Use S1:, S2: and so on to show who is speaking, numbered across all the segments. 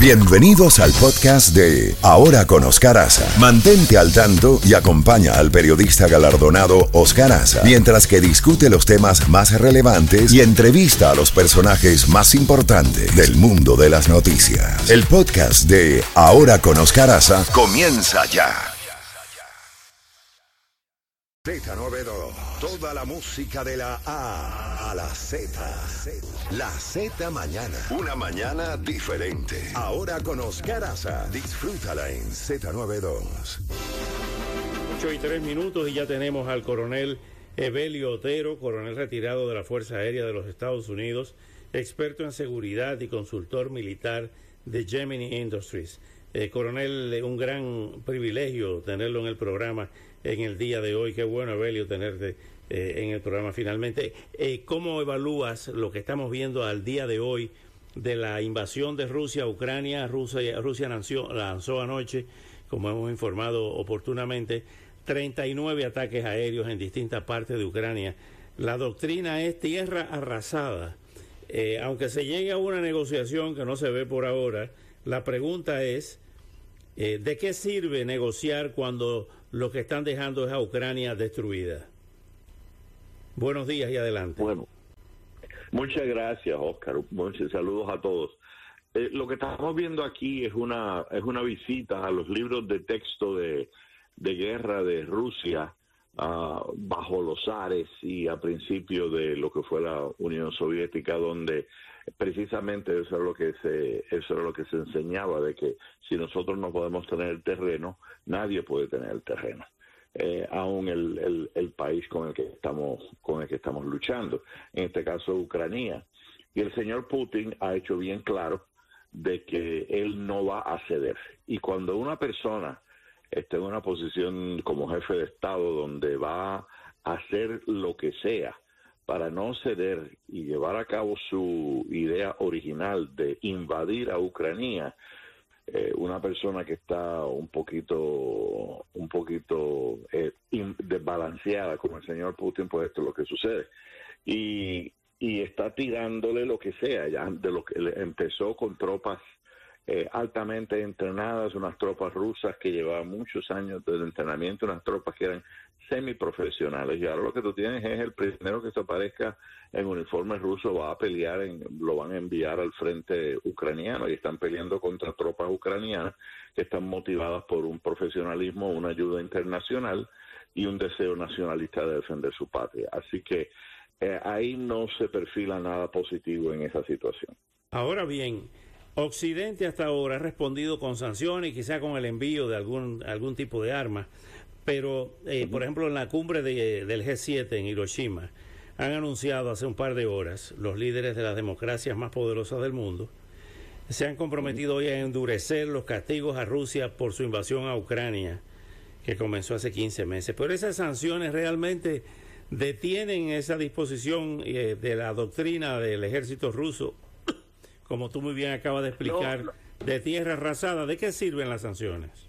S1: Bienvenidos al podcast de Ahora con Oscar Aza. Mantente al tanto y acompaña al periodista galardonado Oscar Aza mientras que discute los temas más relevantes y entrevista a los personajes más importantes del mundo de las noticias. El podcast de Ahora con Oscar Aza comienza ya. Z92. Toda la música de la A a la Z. La Z mañana. Una mañana diferente. Ahora con Oscar Aza. Disfrútala en Z92.
S2: 8 y 3 minutos y ya tenemos al coronel Evelio Otero, coronel retirado de la Fuerza Aérea de los Estados Unidos, experto en seguridad y consultor militar de Gemini Industries. Eh, coronel, un gran privilegio tenerlo en el programa en el día de hoy. Qué bueno, Evelio, tenerte eh, en el programa finalmente. Eh, ¿Cómo evalúas lo que estamos viendo al día de hoy de la invasión de Rusia a Ucrania? Rusia, lanzó anoche, como hemos informado oportunamente, 39 ataques aéreos en distintas partes de Ucrania. La doctrina es tierra arrasada. Eh, aunque se llegue a una negociación que no se ve por ahora, la pregunta es, ¿de qué sirve negociar cuando lo que están dejando es a Ucrania destruida. Buenos días y adelante.
S3: Bueno, muchas gracias, Oscar. Muchos saludos a todos. Eh, lo que estamos viendo aquí es una es una visita a los libros de texto de, de guerra de Rusia uh, bajo los Ares y a principio de lo que fue la Unión Soviética, donde precisamente eso es lo que se eso era lo que se enseñaba de que si nosotros no podemos tener el terreno nadie puede tener el terreno. Eh, aún el, el, país con el que estamos con el que estamos luchando en este caso Ucrania. Y el señor Putin ha hecho bien claro de que él no va a ceder. Y cuando una persona está en una posición como jefe de estado donde va a hacer lo que sea para no ceder y llevar a cabo su idea original de invadir a Ucrania, eh, una persona que está un poquito, un poquito eh, desbalanceada como el señor Putin, pues esto es lo que sucede. Y, y está tirándole lo que sea, ya de lo que empezó con tropas eh, altamente entrenadas, unas tropas rusas que llevaban muchos años de entrenamiento, unas tropas que eran semiprofesionales. Y ahora lo que tú tienes es el primero que se aparezca en uniforme ruso va a pelear, en, lo van a enviar al frente ucraniano y están peleando contra tropas ucranianas que están motivadas por un profesionalismo, una ayuda internacional y un deseo nacionalista de defender su patria. Así que eh, ahí no se perfila nada positivo en esa situación.
S2: Ahora bien, Occidente hasta ahora ha respondido con sanciones, quizá con el envío de algún, algún tipo de arma, pero eh, por ejemplo en la cumbre del G7 en Hiroshima han anunciado hace un par de horas los líderes de las democracias más poderosas del mundo se han comprometido hoy a endurecer los castigos a Rusia por su invasión a Ucrania, que comenzó hace 15 meses. Pero esas sanciones realmente detienen esa disposición eh, de la doctrina del ejército ruso como tú muy bien acabas de explicar, de tierra arrasada. ¿De qué sirven las sanciones?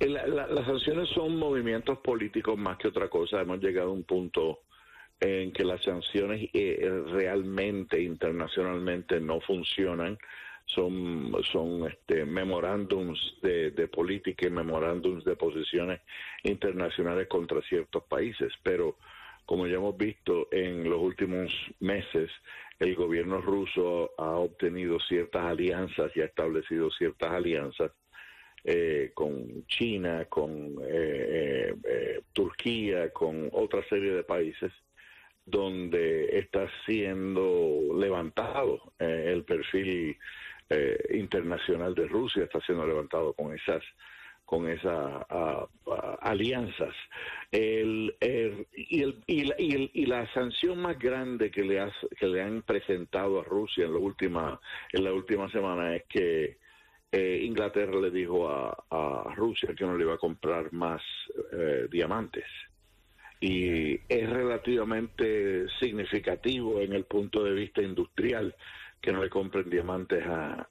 S3: Eh, las sanciones son movimientos políticos más que otra cosa. Hemos llegado a un punto en que las sanciones eh, realmente internacionalmente no funcionan. Son, son este, memorándums de, de política y memorándums de posiciones internacionales contra ciertos países. Pero como ya hemos visto en los últimos meses, el gobierno ruso ha obtenido ciertas alianzas y ha establecido ciertas alianzas eh, con China, con eh, eh, Turquía, con otra serie de países donde está siendo levantado el perfil internacional de Rusia, está siendo levantado con esas con esas alianzas. El, y, el, y, y, la sanción más grande que le, que le han presentado a Rusia en la última, en la última semana es que eh, Inglaterra le dijo a, a, Rusia que no le iba a comprar más eh, diamantes. Y es relativamente significativo en el punto de vista industrial que no le compren diamantes a,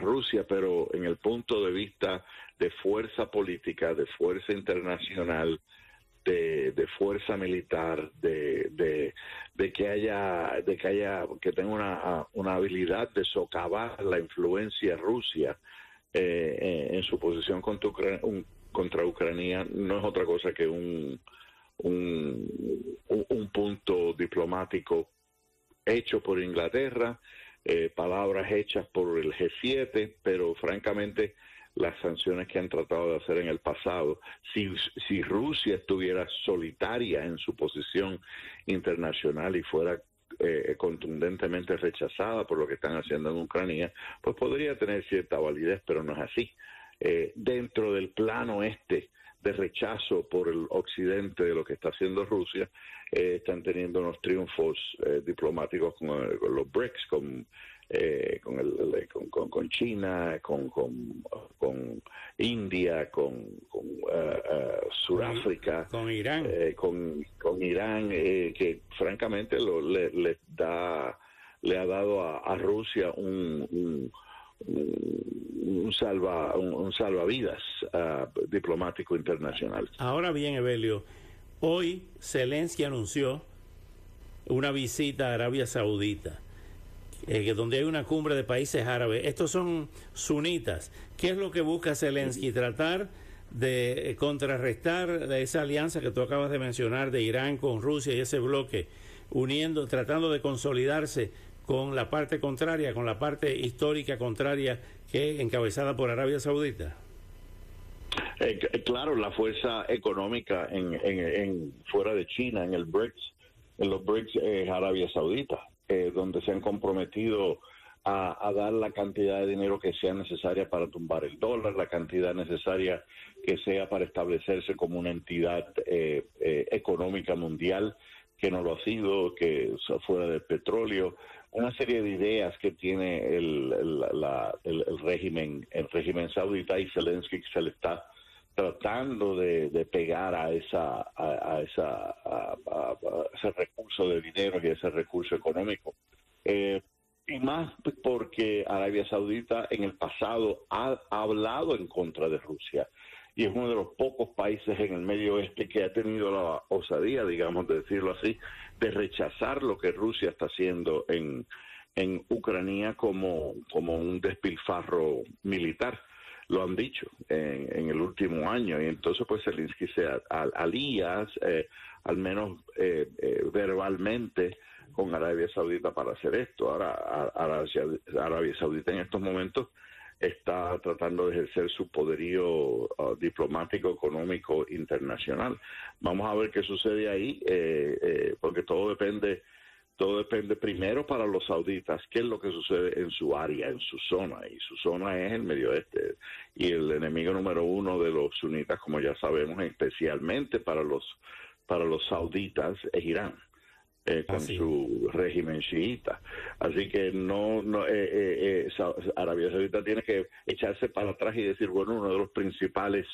S3: Rusia, pero en el punto de vista de fuerza política, de fuerza internacional, de, fuerza militar, de, que haya, de que haya, que tenga una, habilidad de socavar la influencia Rusia eh, en su posición contra, contra Ucrania, no es otra cosa que un punto diplomático hecho por Inglaterra, eh, palabras hechas por el G7, pero francamente las sanciones que han tratado de hacer en el pasado. Si, si Rusia estuviera solitaria en su posición internacional y fuera eh, contundentemente rechazada por lo que están haciendo en Ucrania, pues podría tener cierta validez, pero no es así. Eh, dentro del plano este de rechazo por el occidente de lo que está haciendo Rusia, eh, están teniendo unos triunfos diplomáticos con, con, los BRICS, con eh, con, el, con, con, China, con, con, India, con, con uh, uh, Sudáfrica,
S2: con Irán,
S3: eh, con, con Irán, eh, que francamente lo, le, da, le ha dado a, Rusia un, un un, salva un, salvavidas uh, diplomático internacional.
S2: Ahora bien, Evelio, hoy Zelensky anunció una visita a Arabia Saudita eh, donde hay una cumbre de países árabes. Estos son sunitas. ¿Qué es lo que busca Zelensky? Tratar de contrarrestar esa alianza que tú acabas de mencionar de Irán con Rusia y ese bloque, uniendo, tratando de consolidarse con la parte contraria, con la parte histórica contraria que es encabezada por Arabia Saudita.
S3: Eh, claro, la fuerza económica en, en, fuera de China, en el BRICS, en los BRICS es Arabia Saudita. Eh, donde se han comprometido a, dar la cantidad de dinero que sea necesaria para tumbar el dólar, la cantidad necesaria que sea para establecerse como una entidad eh, eh, económica mundial, que no lo ha sido, que fuera del petróleo, una serie de ideas que tiene el, el, régimen el régimen saudita y Zelensky se le está tratando de, pegar a esa a, esa ese recurso de dinero y ese recurso económico. Eh, y más porque Arabia Saudita en el pasado ha, hablado en contra de Rusia y es uno de los pocos países en el Medio Oeste que ha tenido la osadía, digamos, de decirlo así, de rechazar lo que Rusia está haciendo en, en Ucrania como, como un despilfarro militar lo han dicho en, el último año y entonces pues Zelensky se alía eh, al menos eh, eh, verbalmente con Arabia Saudita para hacer esto. Ahora Arabia, Saudita en estos momentos está tratando de ejercer su poderío uh, diplomático, económico, internacional. Vamos a ver qué sucede ahí, porque todo depende todo depende primero para los sauditas, qué es lo que sucede en su área, en su zona, y su zona es el Medio Oeste. Y el enemigo número uno de los sunitas, como ya sabemos, especialmente para los, para los sauditas, es Irán. Eh, con su régimen chiita. Así que no, no eh, eh, eh Arabia Saudita tiene que echarse para atrás y decir, bueno, uno de los principales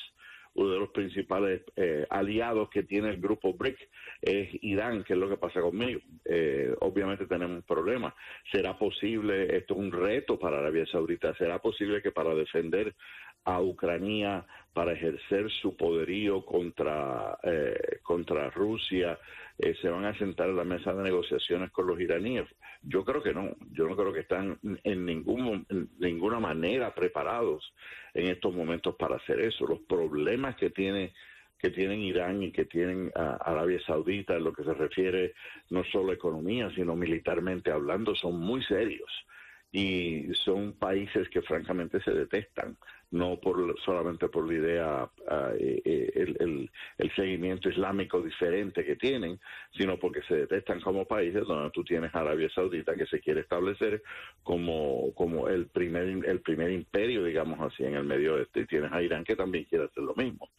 S3: uno de los principales eh, aliados que tiene el grupo BRIC es Irán, que es lo que pasa conmigo. Eh, obviamente tenemos un problema. ¿Será posible, esto es un reto para Arabia Saudita, será posible que para defender a Ucrania, para ejercer su poderío contra, eh, contra Rusia, se van a sentar en la mesa de negociaciones con los iraníes? Yo creo que no, yo no creo que están en, ningún, ninguna manera preparados en estos momentos para hacer eso. Los problemas que tiene que tienen Irán y que tienen Arabia Saudita en lo que se refiere no solo a economía, sino militarmente hablando, son muy serios y son países que francamente se detestan no por solamente por la idea, ah, eh, eh, el, el, seguimiento islámico diferente que tienen, sino porque se detestan como países donde tú tienes Arabia Saudita que se quiere establecer como, como el primer el primer imperio, digamos así, en el Medio Oeste, y tienes a Irán que también quiere hacer lo mismo.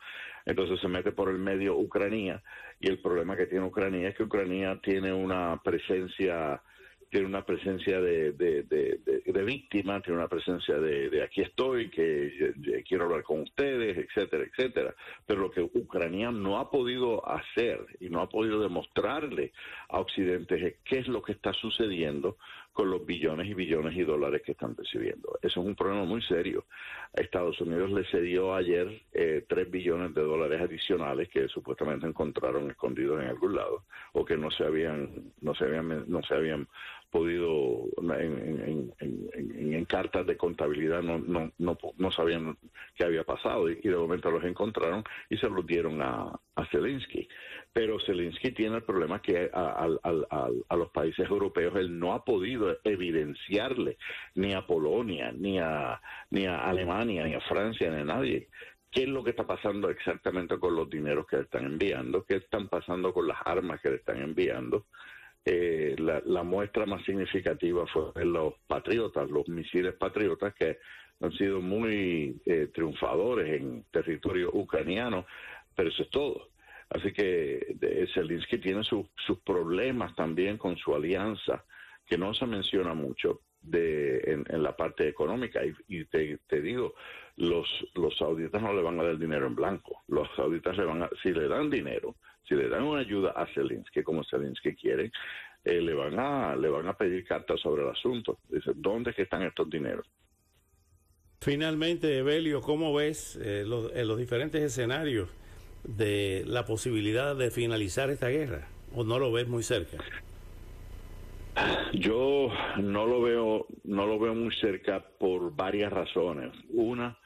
S3: Entonces se mete por el medio Ucrania, y el problema que tiene Ucrania es que Ucrania tiene una presencia tiene una presencia de, de, de, víctima, tiene una presencia de, aquí estoy, que quiero hablar con ustedes, etcétera, etcétera. Pero lo que Ucrania no ha podido hacer y no ha podido demostrarle a Occidente es qué es lo que está sucediendo con los billones y billones y dólares que están recibiendo. Eso es un problema muy serio. Estados Unidos le cedió ayer eh, 3 billones de dólares adicionales que supuestamente encontraron escondidos en algún lado o que no se habían no se habían no se habían podido en, en, cartas de contabilidad no, no, no, no, sabían qué había pasado y, de momento los encontraron y se los dieron a, a Zelensky. Pero Zelensky tiene el problema que a, a, los países europeos él no ha podido evidenciarle ni a Polonia, ni a, ni a Alemania, ni a Francia, ni a nadie. Qué es lo que está pasando exactamente con los dineros que le están enviando, qué están pasando con las armas que le están enviando, eh, la, muestra más significativa fue los patriotas, los misiles patriotas que han sido muy eh, triunfadores en territorio ucraniano, pero eso es todo. Así que Zelensky tiene sus problemas también con su alianza, que no se menciona mucho de, en, la parte económica. Y, te, te, digo, los, los sauditas no le van a dar dinero en blanco. Los sauditas le van a, si le dan dinero, si le dan una ayuda a Zelensky como Zelensky quiere, eh, le van a le van a pedir cartas sobre el asunto. Dice, ¿dónde que están estos dineros?
S2: Finalmente, Evelio, ¿cómo ves eh, los, eh, los diferentes escenarios de la posibilidad de finalizar esta guerra? ¿O no lo ves muy cerca?
S3: Yo no lo veo, no lo veo muy cerca por varias razones. Una,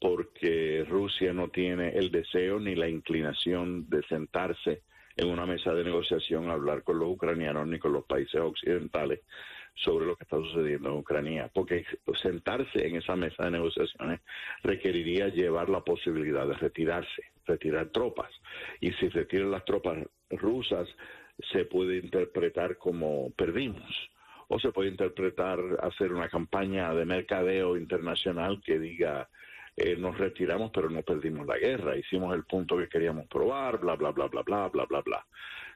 S3: porque Rusia no tiene el deseo ni la inclinación de sentarse en una mesa de negociación a hablar con los ucranianos ni con los países occidentales sobre lo que está sucediendo en Ucrania, porque sentarse en esa mesa de negociaciones requeriría llevar la posibilidad de retirarse, retirar tropas, y si retiran las tropas rusas se puede interpretar como perdimos o se puede interpretar hacer una campaña de mercadeo internacional que diga eh, nos retiramos pero no perdimos la guerra, hicimos el punto que queríamos probar, bla, bla, bla, bla, bla, bla, bla, bla.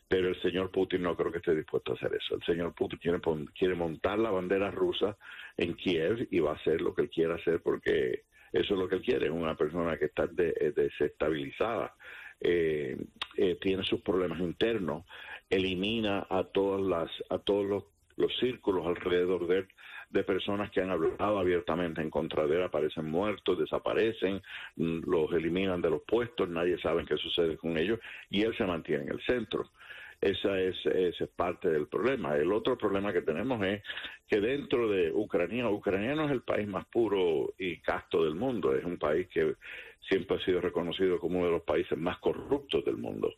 S3: Pero el señor Putin no creo que esté dispuesto a hacer eso. El señor Putin quiere, quiere montar la bandera rusa en Kiev y va a hacer lo que él quiera hacer porque eso es lo que él quiere, es una persona que está eh, desestabilizada, eh, tiene sus problemas internos, elimina a todas las, a todos los, los círculos alrededor de él de personas que han hablado abiertamente en contra de él, aparecen muertos, desaparecen, mm, los eliminan de los puestos, nadie sabe qué sucede con ellos y él se mantiene en el centro. Esa es, es parte del problema. El otro problema que tenemos es que dentro de Ucrania, Ucrania no es el país más puro y casto del mundo, es un país que siempre ha sido reconocido como uno de los países más corruptos del mundo.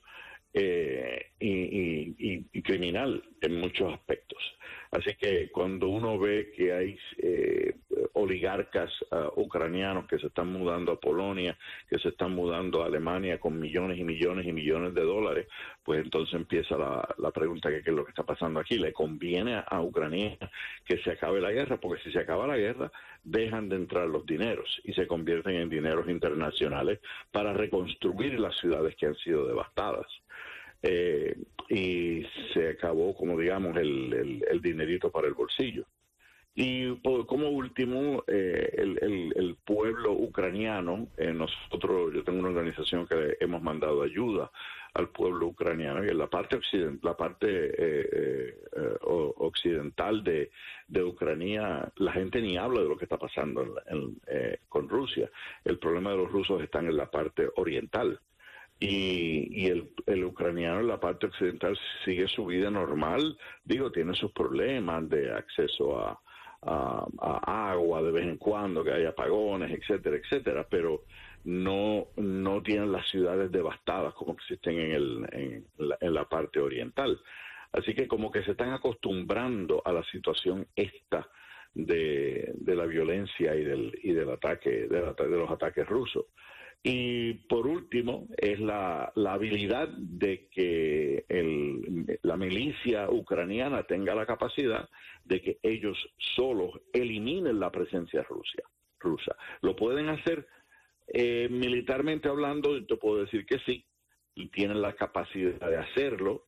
S3: Eh, y, criminal en muchos aspectos. Así que cuando uno ve que hay eh, oligarcas ah, ucranianos que se están mudando a Polonia, que se están mudando a Alemania con millones y millones y millones de dólares, pues entonces empieza la, pregunta que qué es lo que está pasando aquí. ¿Le conviene a, Ucrania que se acabe la guerra? Porque si se acaba la guerra, dejan de entrar los dineros y se convierten en dineros internacionales para reconstruir las ciudades que han sido devastadas. Eh, y se acabó, como digamos, el, el, dinerito para el bolsillo. Y como último, eh, el, el, pueblo ucraniano, eh, nosotros, yo tengo una organización que hemos mandado ayuda al pueblo ucraniano y en la parte occidental, la parte occidental de, de, Ucrania, la gente ni habla de lo que está pasando con Rusia. El problema de los rusos está en la parte oriental y, el, el, ucraniano en la parte occidental sigue su vida normal, digo, tiene sus problemas de acceso a, agua de vez en cuando, que hay apagones, etcétera, etcétera, pero no, no tienen las ciudades devastadas como existen en, el, en, la, en la parte oriental. Así que como que se están acostumbrando a la situación esta de, de la violencia y del, y del ataque, de los ataques rusos. Y por último, es la, habilidad de que la milicia ucraniana tenga la capacidad de que ellos solos eliminen la presencia rusa. rusa. Lo pueden hacer eh, militarmente hablando, te puedo decir que sí, y tienen la capacidad de hacerlo,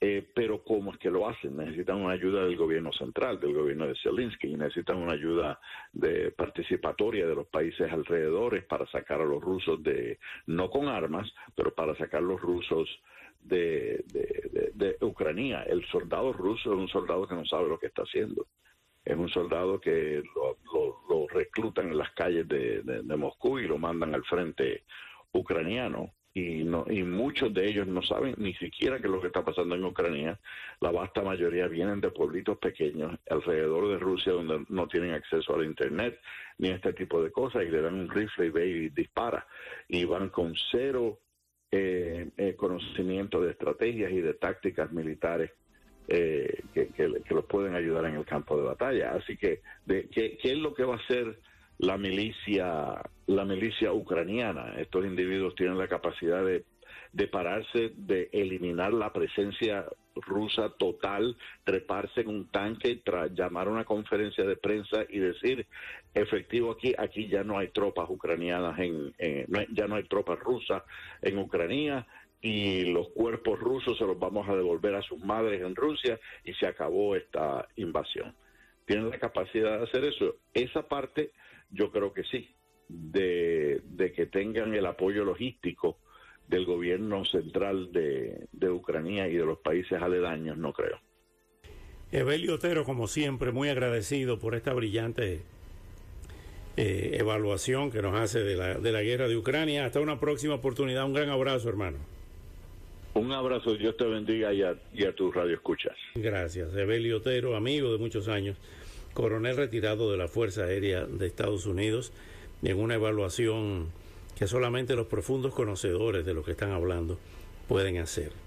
S3: eh, pero ¿cómo es que lo hacen? Necesitan una ayuda del gobierno central, del gobierno de Zelensky, y necesitan una ayuda de participatoria de los países alrededores para sacar a los rusos de, no con armas, pero para sacar a los rusos de, de, Ucrania. El soldado ruso es un soldado que no sabe lo que está haciendo. es un soldado que lo, reclutan en las calles de, Moscú y lo mandan al frente ucraniano y, no, y muchos de ellos no saben ni siquiera qué es lo que está pasando en Ucrania. La vasta mayoría vienen de pueblitos pequeños alrededor de Rusia donde no tienen acceso al Internet ni a este tipo de cosas y le dan un rifle y ve y dispara. Y van con cero eh, eh, conocimiento de estrategias y de tácticas militares eh, que, los pueden ayudar en el campo de batalla. Así que, de, ¿qué, ¿qué es lo que va a hacer la milicia, la milicia ucraniana. Estos individuos tienen la capacidad de, de pararse, de eliminar la presencia rusa total, treparse en un tanque, llamar a una conferencia de prensa y decir, efectivo aquí, aquí ya no hay tropas ucranianas, en, ya no hay tropas rusas en Ucrania y los cuerpos rusos se los vamos a devolver a sus madres en Rusia y se acabó esta invasión. Tienen la capacidad de hacer eso. Esa parte yo creo que sí, de, que tengan el apoyo logístico del gobierno central de, Ucrania y de los países aledaños, no creo.
S2: Evelio Otero, como siempre, muy agradecido por esta brillante eh, evaluación que nos hace de la, de la guerra de Ucrania. Hasta una próxima oportunidad. Un gran abrazo, hermano.
S3: Un abrazo, Dios te bendiga y a, y a tu radio escuchas.
S2: Gracias. Evelio Otero, amigo de muchos años coronel retirado de la Fuerza Aérea de Estados Unidos, en una evaluación que solamente los profundos conocedores de lo que están hablando pueden hacer.